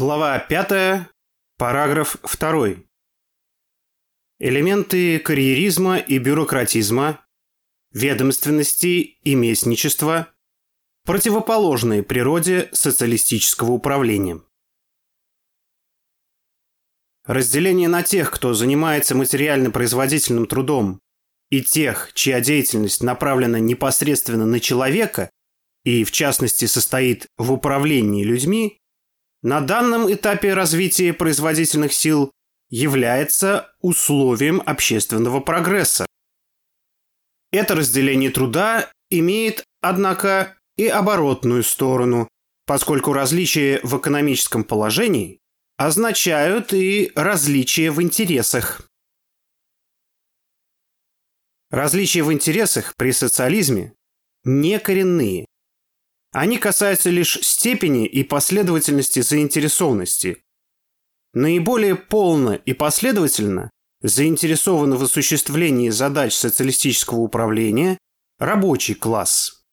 Глава 5, параграф 2. Элементы карьеризма и бюрократизма, ведомственности и местничества, противоположные природе социалистического управления. Разделение на тех, кто занимается материально-производительным трудом, и тех, чья деятельность направлена непосредственно на человека и, в частности, состоит в управлении людьми, на данном этапе развития производительных сил является условием общественного прогресса. Это разделение труда имеет, однако, и оборотную сторону, поскольку различия в экономическом положении означают и различия в интересах. Различия в интересах при социализме не коренные. Они касаются лишь степени и последовательности заинтересованности. Наиболее полно и последовательно заинтересованы в осуществлении задач социалистического управления рабочий класс.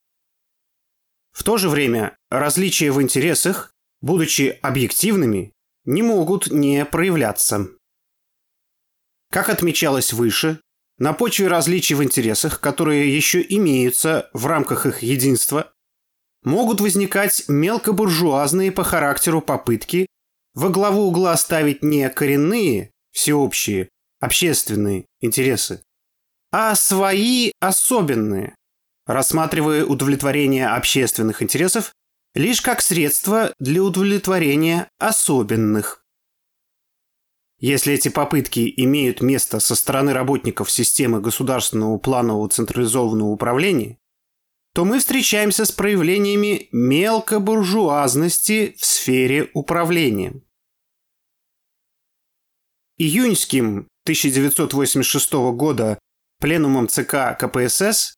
В то же время различия в интересах, будучи объективными, не могут не проявляться. Как отмечалось выше, на почве различий в интересах, которые еще имеются в рамках их единства, могут возникать мелкобуржуазные по характеру попытки во главу угла ставить не коренные, всеобщие, общественные интересы, а свои особенные, рассматривая удовлетворение общественных интересов лишь как средство для удовлетворения особенных. Если эти попытки имеют место со стороны работников системы государственного планового централизованного управления, то мы встречаемся с проявлениями мелкобуржуазности в сфере управления. Июньским 1986 года пленумом ЦК КПСС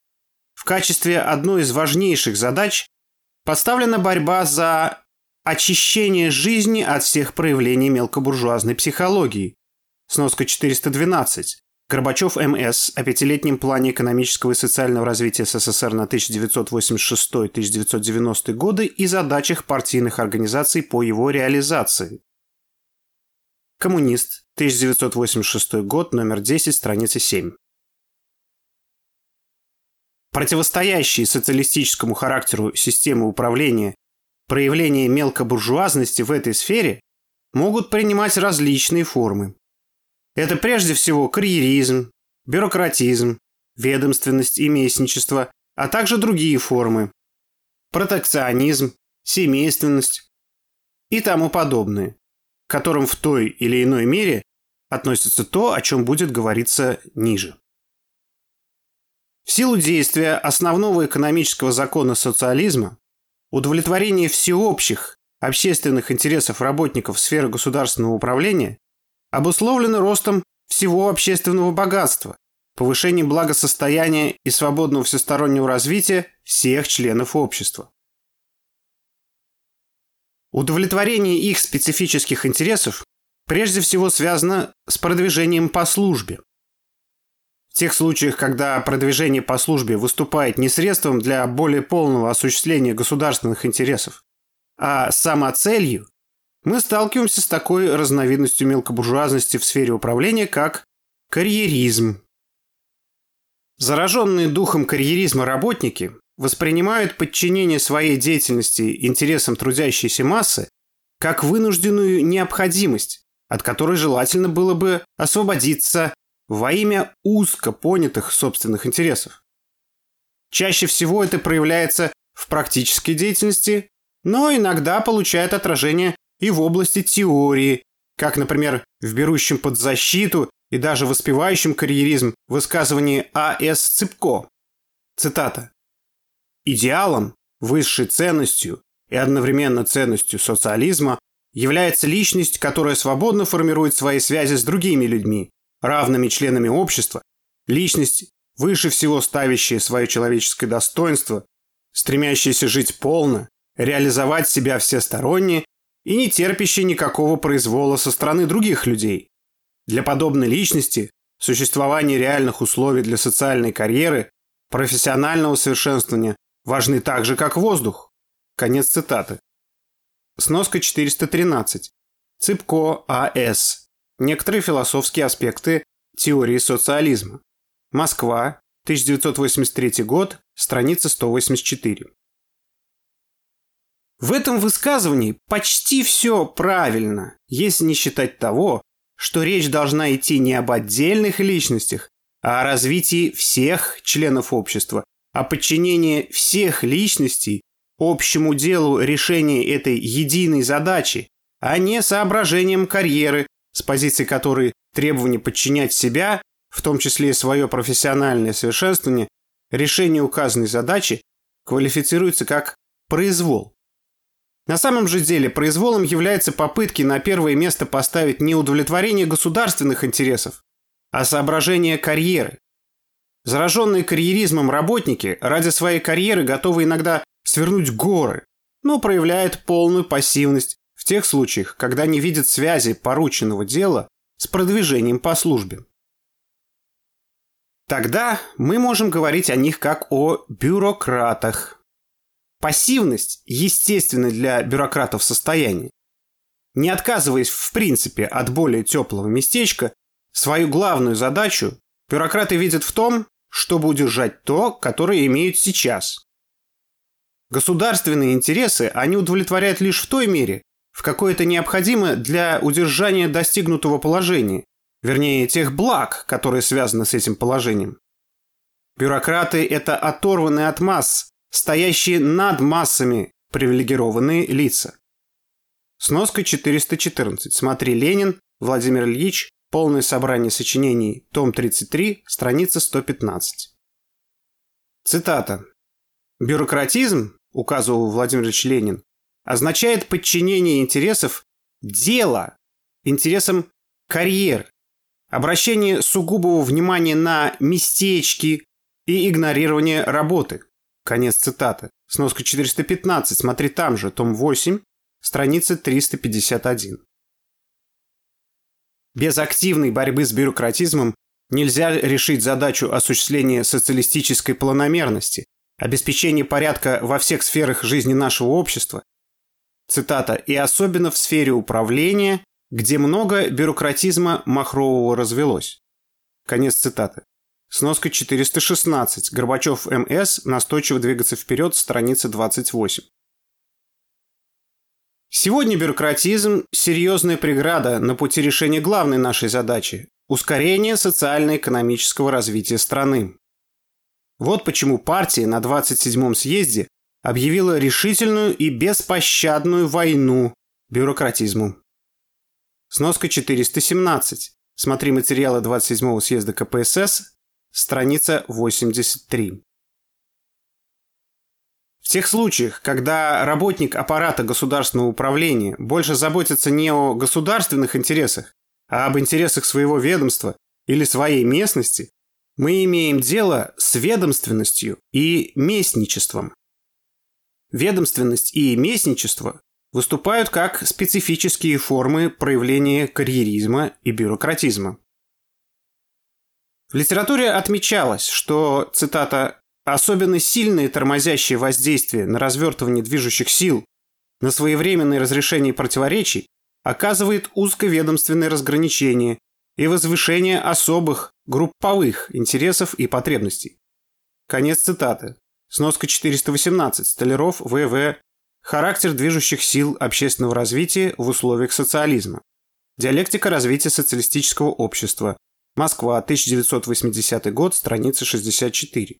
в качестве одной из важнейших задач поставлена борьба за очищение жизни от всех проявлений мелкобуржуазной психологии. Сноска 412. Горбачев МС о пятилетнем плане экономического и социального развития СССР на 1986-1990 годы и задачах партийных организаций по его реализации. Коммунист, 1986 год, номер 10, страница 7. Противостоящие социалистическому характеру системы управления проявления мелкобуржуазности в этой сфере могут принимать различные формы. Это прежде всего карьеризм, бюрократизм, ведомственность и местничество, а также другие формы – протекционизм, семейственность и тому подобное, к которым в той или иной мере относится то, о чем будет говориться ниже. В силу действия основного экономического закона социализма удовлетворение всеобщих общественных интересов работников сферы государственного управления обусловлено ростом всего общественного богатства, повышением благосостояния и свободного всестороннего развития всех членов общества. Удовлетворение их специфических интересов прежде всего связано с продвижением по службе. В тех случаях, когда продвижение по службе выступает не средством для более полного осуществления государственных интересов, а самоцелью, мы сталкиваемся с такой разновидностью мелкобуржуазности в сфере управления, как карьеризм. Зараженные духом карьеризма работники воспринимают подчинение своей деятельности интересам трудящейся массы как вынужденную необходимость, от которой желательно было бы освободиться во имя узко понятых собственных интересов. Чаще всего это проявляется в практической деятельности, но иногда получает отражение и в области теории, как, например, в берущем под защиту и даже воспевающем карьеризм высказывании А.С. Цыпко. Цитата. «Идеалом, высшей ценностью и одновременно ценностью социализма является личность, которая свободно формирует свои связи с другими людьми, равными членами общества, личность, выше всего ставящая свое человеческое достоинство, стремящаяся жить полно, реализовать себя всесторонне и не терпящий никакого произвола со стороны других людей. Для подобной личности существование реальных условий для социальной карьеры, профессионального совершенствования важны так же, как воздух. Конец цитаты. Сноска 413. Цыпко А.С. Некоторые философские аспекты теории социализма. Москва, 1983 год, страница 184. В этом высказывании почти все правильно, если не считать того, что речь должна идти не об отдельных личностях, а о развитии всех членов общества, о подчинении всех личностей общему делу решения этой единой задачи, а не соображением карьеры, с позиции которой требование подчинять себя, в том числе и свое профессиональное совершенствование, решение указанной задачи квалифицируется как произвол. На самом же деле произволом являются попытки на первое место поставить не удовлетворение государственных интересов, а соображение карьеры. Зараженные карьеризмом работники ради своей карьеры готовы иногда свернуть горы, но проявляют полную пассивность в тех случаях, когда не видят связи порученного дела с продвижением по службе. Тогда мы можем говорить о них как о бюрократах. Пассивность – естественное для бюрократов состояние. Не отказываясь в принципе от более теплого местечка, свою главную задачу бюрократы видят в том, чтобы удержать то, которое имеют сейчас. Государственные интересы они удовлетворяют лишь в той мере, в какой это необходимо для удержания достигнутого положения, вернее, тех благ, которые связаны с этим положением. Бюрократы – это оторванные от масс, стоящие над массами привилегированные лица. Сноска 414. Смотри Ленин, Владимир Ильич, полное собрание сочинений, том 33, страница 115. Цитата. «Бюрократизм, — указывал Владимир Ильич Ленин, — означает подчинение интересов дела интересам карьер, обращение сугубого внимания на местечки и игнорирование работы. Конец цитаты. Сноска 415, смотри там же, том 8, страница 351. Без активной борьбы с бюрократизмом нельзя решить задачу осуществления социалистической планомерности, обеспечения порядка во всех сферах жизни нашего общества. Цитата. «И особенно в сфере управления, где много бюрократизма махрового развелось». Конец цитаты. Сноска 416. Горбачев МС. Настойчиво двигаться вперед. Страница 28. Сегодня бюрократизм – серьезная преграда на пути решения главной нашей задачи – ускорения социально-экономического развития страны. Вот почему партия на 27-м съезде объявила решительную и беспощадную войну бюрократизму. Сноска 417. Смотри материалы 27-го съезда КПСС, страница 83. В тех случаях, когда работник аппарата государственного управления больше заботится не о государственных интересах, а об интересах своего ведомства или своей местности, мы имеем дело с ведомственностью и местничеством. Ведомственность и местничество выступают как специфические формы проявления карьеризма и бюрократизма. В литературе отмечалось, что, цитата, «особенно сильное тормозящее воздействие на развертывание движущих сил, на своевременное разрешение противоречий оказывает узковедомственное разграничение и возвышение особых групповых интересов и потребностей». Конец цитаты. Сноска 418. Столяров, В.В. Характер движущих сил общественного развития в условиях социализма. Диалектика развития социалистического общества. Москва, 1980 год, страница 64.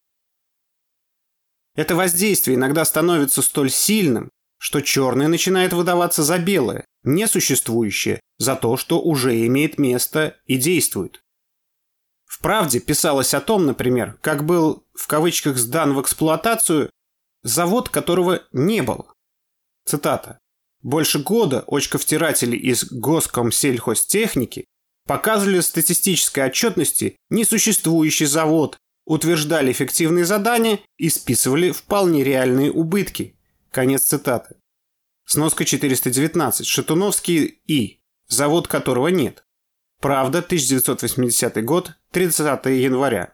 Это воздействие иногда становится столь сильным, что черное начинает выдаваться за белое, несуществующее, за то, что уже имеет место и действует. В «Правде» писалось о том, например, как был в кавычках сдан в эксплуатацию завод, которого не было. Цитата. «Больше года очковтиратели из Госкомсельхозтехники показывали статистической отчетности несуществующий завод, утверждали эффективные задания и списывали вполне реальные убытки. Конец цитаты. Сноска 419. Шатуновский И. Завод которого нет. Правда, 1980 год, 30 января.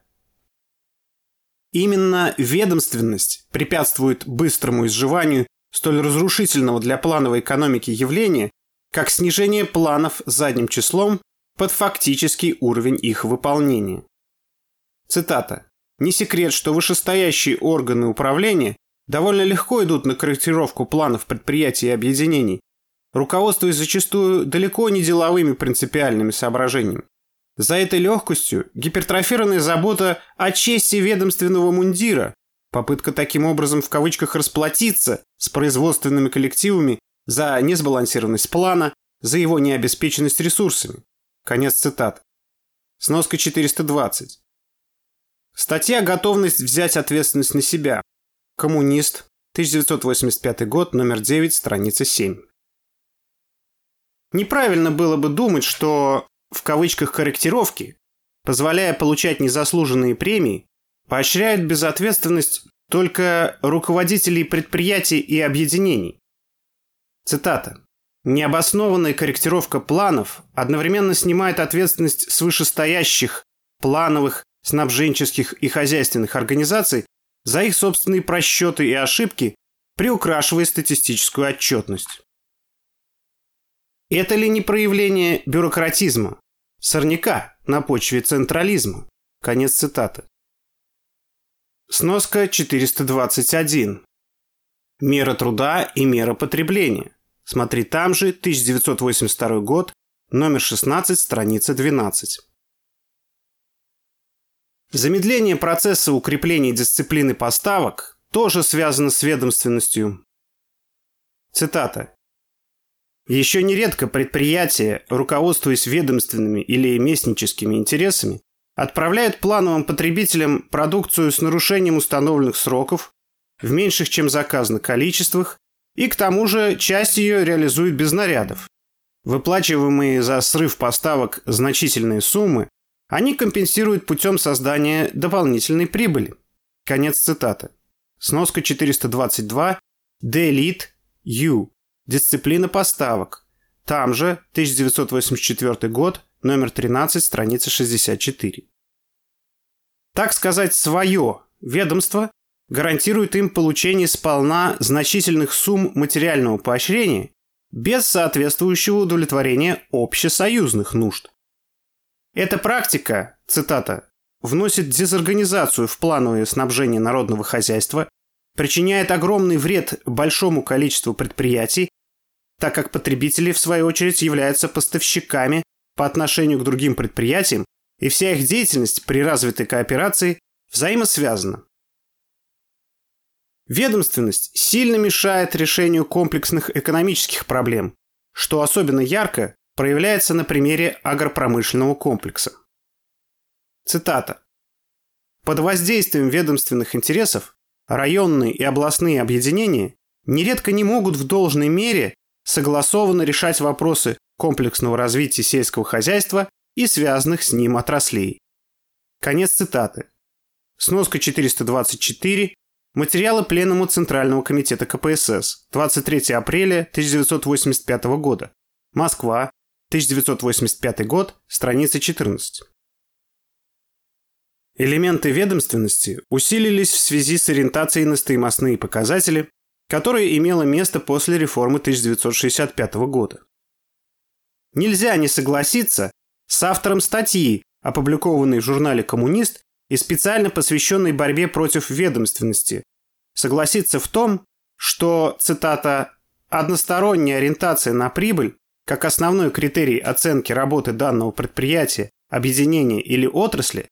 Именно ведомственность препятствует быстрому изживанию столь разрушительного для плановой экономики явления, как снижение планов задним числом под фактический уровень их выполнения. Цитата. «Не секрет, что вышестоящие органы управления довольно легко идут на корректировку планов предприятий и объединений, руководствуясь зачастую далеко не деловыми принципиальными соображениями. За этой легкостью гипертрофированная забота о чести ведомственного мундира, попытка таким образом в кавычках расплатиться с производственными коллективами за несбалансированность плана, за его необеспеченность ресурсами. Конец цитат. Сноска 420. Статья «Готовность взять ответственность на себя». Коммунист. 1985 год, номер 9, страница 7. Неправильно было бы думать, что в кавычках корректировки, позволяя получать незаслуженные премии, поощряют безответственность только руководителей предприятий и объединений. Цитата. Необоснованная корректировка планов одновременно снимает ответственность с вышестоящих плановых, снабженческих и хозяйственных организаций за их собственные просчеты и ошибки, приукрашивая статистическую отчетность. Это ли не проявление бюрократизма, сорняка на почве централизма? Конец цитаты. Сноска 421. Мера труда и мера потребления. Смотри там же, 1982 год, номер 16, страница 12. Замедление процесса укрепления дисциплины поставок тоже связано с ведомственностью. Цитата. Еще нередко предприятия, руководствуясь ведомственными или местническими интересами, отправляют плановым потребителям продукцию с нарушением установленных сроков в меньших, чем заказанных количествах, и к тому же часть ее реализуют без нарядов. Выплачиваемые за срыв поставок значительные суммы они компенсируют путем создания дополнительной прибыли. Конец цитаты. Сноска 422. Delete U. Дисциплина поставок. Там же, 1984 год, номер 13, страница 64. Так сказать, свое ведомство гарантирует им получение сполна значительных сумм материального поощрения без соответствующего удовлетворения общесоюзных нужд. Эта практика, цитата, вносит дезорганизацию в плановое снабжение народного хозяйства, причиняет огромный вред большому количеству предприятий так как потребители, в свою очередь, являются поставщиками по отношению к другим предприятиям, и вся их деятельность при развитой кооперации взаимосвязана. Ведомственность сильно мешает решению комплексных экономических проблем, что особенно ярко проявляется на примере агропромышленного комплекса. Цитата. Под воздействием ведомственных интересов районные и областные объединения нередко не могут в должной мере согласованно решать вопросы комплексного развития сельского хозяйства и связанных с ним отраслей. Конец цитаты. Сноска 424. Материалы Пленума Центрального комитета КПСС. 23 апреля 1985 года. Москва. 1985 год. Страница 14. Элементы ведомственности усилились в связи с ориентацией на стоимостные показатели, которое имело место после реформы 1965 года. Нельзя не согласиться с автором статьи, опубликованной в журнале «Коммунист» и специально посвященной борьбе против ведомственности, согласиться в том, что, цитата, «односторонняя ориентация на прибыль как основной критерий оценки работы данного предприятия, объединения или отрасли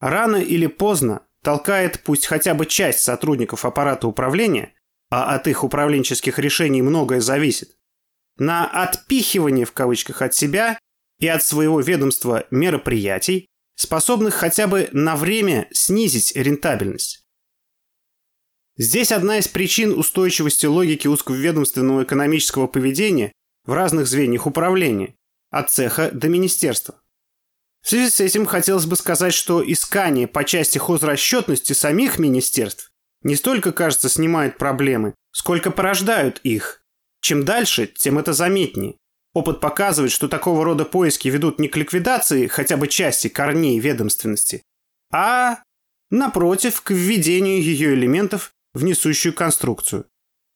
рано или поздно толкает пусть хотя бы часть сотрудников аппарата управления а от их управленческих решений многое зависит, на отпихивание в кавычках от себя и от своего ведомства мероприятий, способных хотя бы на время снизить рентабельность. Здесь одна из причин устойчивости логики узковедомственного экономического поведения в разных звеньях управления, от цеха до министерства. В связи с этим хотелось бы сказать, что искание по части хозрасчетности самих министерств не столько, кажется, снимают проблемы, сколько порождают их. Чем дальше, тем это заметнее. Опыт показывает, что такого рода поиски ведут не к ликвидации хотя бы части корней ведомственности, а, напротив, к введению ее элементов в несущую конструкцию.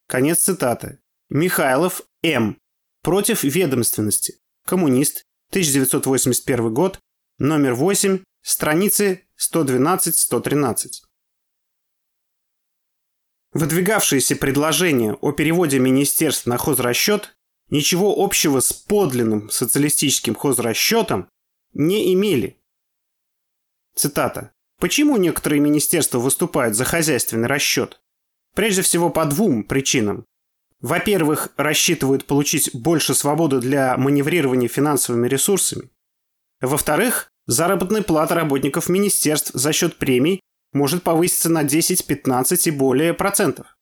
Конец цитаты. Михайлов М. против ведомственности. Коммунист, 1981 год, номер 8, страницы 112-113. Выдвигавшиеся предложения о переводе министерств на хозрасчет ничего общего с подлинным социалистическим хозрасчетом не имели. Цитата. Почему некоторые министерства выступают за хозяйственный расчет? Прежде всего по двум причинам. Во-первых, рассчитывают получить больше свободы для маневрирования финансовыми ресурсами. Во-вторых, заработная плата работников министерств за счет премий может повыситься на 10, 15 и более процентов.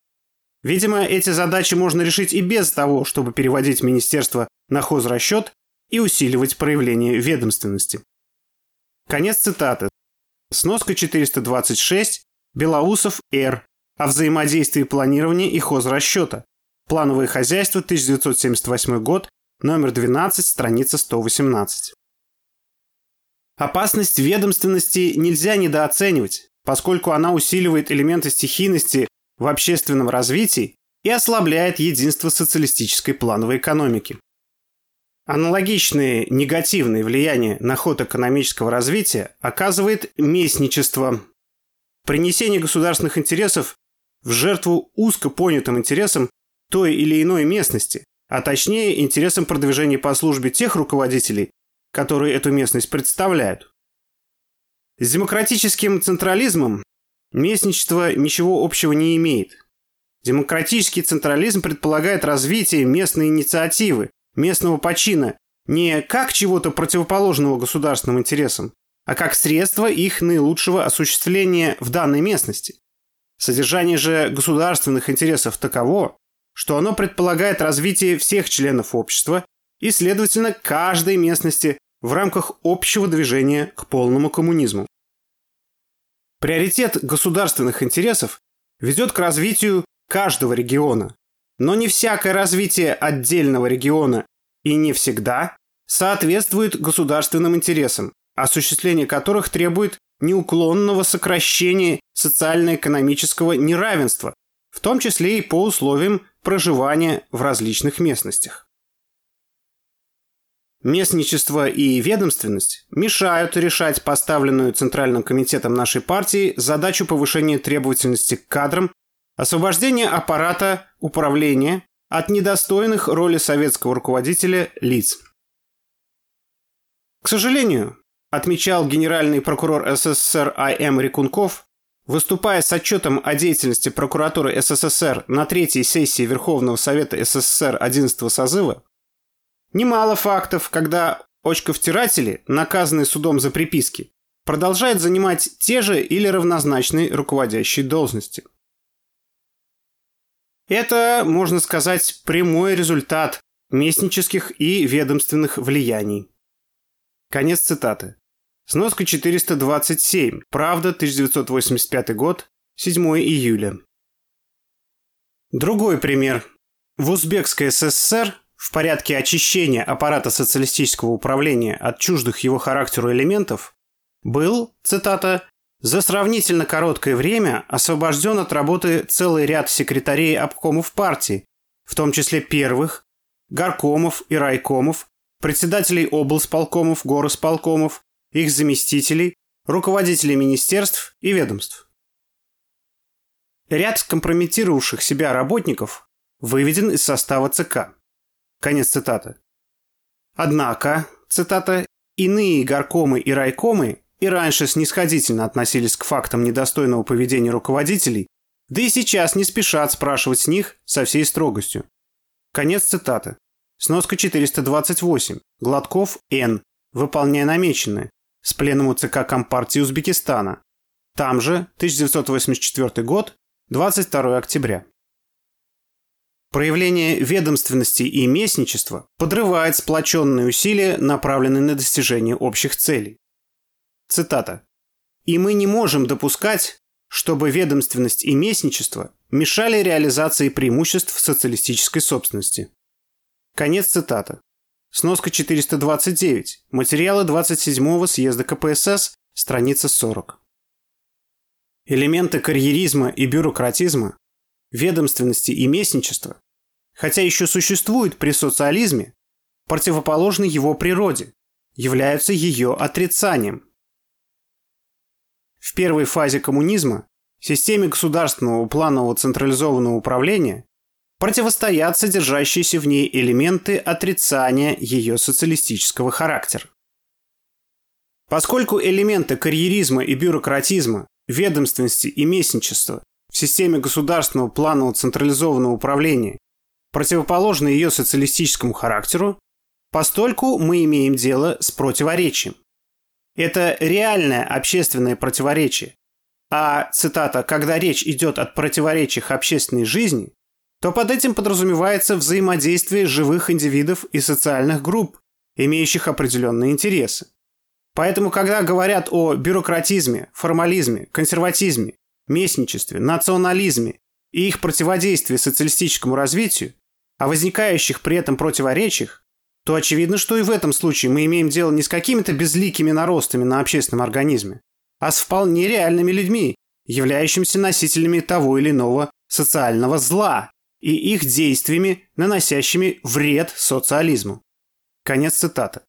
Видимо, эти задачи можно решить и без того, чтобы переводить министерство на хозрасчет и усиливать проявление ведомственности. Конец цитаты. Сноска 426. Белоусов Р. О взаимодействии планирования и хозрасчета. Плановое хозяйство, 1978 год, номер 12, страница 118. Опасность ведомственности нельзя недооценивать, поскольку она усиливает элементы стихийности в общественном развитии и ослабляет единство социалистической плановой экономики. Аналогичные негативные влияния на ход экономического развития оказывает местничество. Принесение государственных интересов в жертву узко понятым интересам той или иной местности, а точнее интересам продвижения по службе тех руководителей, которые эту местность представляют. С демократическим централизмом местничество ничего общего не имеет. Демократический централизм предполагает развитие местной инициативы, местного почина не как чего-то противоположного государственным интересам, а как средство их наилучшего осуществления в данной местности. Содержание же государственных интересов таково, что оно предполагает развитие всех членов общества и, следовательно, каждой местности в рамках общего движения к полному коммунизму. Приоритет государственных интересов ведет к развитию каждого региона, но не всякое развитие отдельного региона и не всегда соответствует государственным интересам, осуществление которых требует неуклонного сокращения социально-экономического неравенства, в том числе и по условиям проживания в различных местностях. Местничество и ведомственность мешают решать поставленную Центральным комитетом нашей партии задачу повышения требовательности к кадрам, освобождения аппарата управления от недостойных роли советского руководителя лиц. К сожалению, отмечал генеральный прокурор СССР А.М. Рекунков, Выступая с отчетом о деятельности прокуратуры СССР на третьей сессии Верховного Совета СССР 11 созыва, немало фактов, когда очковтиратели, наказанные судом за приписки, продолжают занимать те же или равнозначные руководящие должности. Это, можно сказать, прямой результат местнических и ведомственных влияний. Конец цитаты. Сноска 427. Правда, 1985 год. 7 июля. Другой пример. В Узбекской СССР в порядке очищения аппарата социалистического управления от чуждых его характеру элементов был, цитата, «за сравнительно короткое время освобожден от работы целый ряд секретарей обкомов партии, в том числе первых, горкомов и райкомов, председателей облсполкомов, горосполкомов, их заместителей, руководителей министерств и ведомств. Ряд скомпрометировавших себя работников выведен из состава ЦК. Конец цитаты. Однако, цитата, иные горкомы и райкомы и раньше снисходительно относились к фактам недостойного поведения руководителей, да и сейчас не спешат спрашивать с них со всей строгостью. Конец цитаты. Сноска 428. Гладков Н. Выполняя намеченное с пленом у ЦК Компартии Узбекистана. Там же, 1984 год, 22 октября. Проявление ведомственности и местничества подрывает сплоченные усилия, направленные на достижение общих целей. Цитата. «И мы не можем допускать, чтобы ведомственность и местничество мешали реализации преимуществ социалистической собственности». Конец цитаты. Сноска 429. Материалы 27-го съезда КПСС, страница 40. Элементы карьеризма и бюрократизма, ведомственности и местничества хотя еще существует при социализме, противоположны его природе, являются ее отрицанием. В первой фазе коммунизма системе государственного планового централизованного управления противостоят содержащиеся в ней элементы отрицания ее социалистического характера. Поскольку элементы карьеризма и бюрократизма, ведомственности и местничества в системе государственного планового централизованного управления противоположны ее социалистическому характеру, постольку мы имеем дело с противоречием. Это реальное общественное противоречие. А, цитата, «когда речь идет о противоречиях общественной жизни», то под этим подразумевается взаимодействие живых индивидов и социальных групп, имеющих определенные интересы. Поэтому, когда говорят о бюрократизме, формализме, консерватизме, местничестве, национализме и их противодействии социалистическому развитию, о возникающих при этом противоречиях, то очевидно, что и в этом случае мы имеем дело не с какими-то безликими наростами на общественном организме, а с вполне реальными людьми, являющимися носителями того или иного социального зла и их действиями, наносящими вред социализму. Конец цитаты.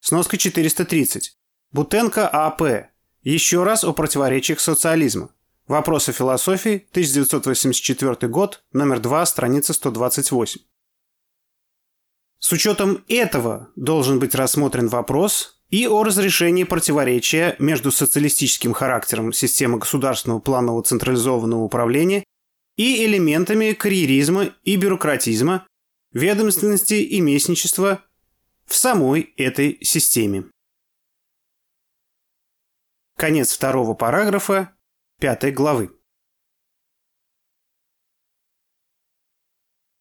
Сноска 430. Бутенко А.П. Еще раз о противоречиях социализма. Вопросы философии, 1984 год, номер 2, страница 128. С учетом этого должен быть рассмотрен вопрос и о разрешении противоречия между социалистическим характером системы государственного планового централизованного управления и элементами карьеризма и бюрократизма, ведомственности и местничества в самой этой системе. Конец второго параграфа пятой главы.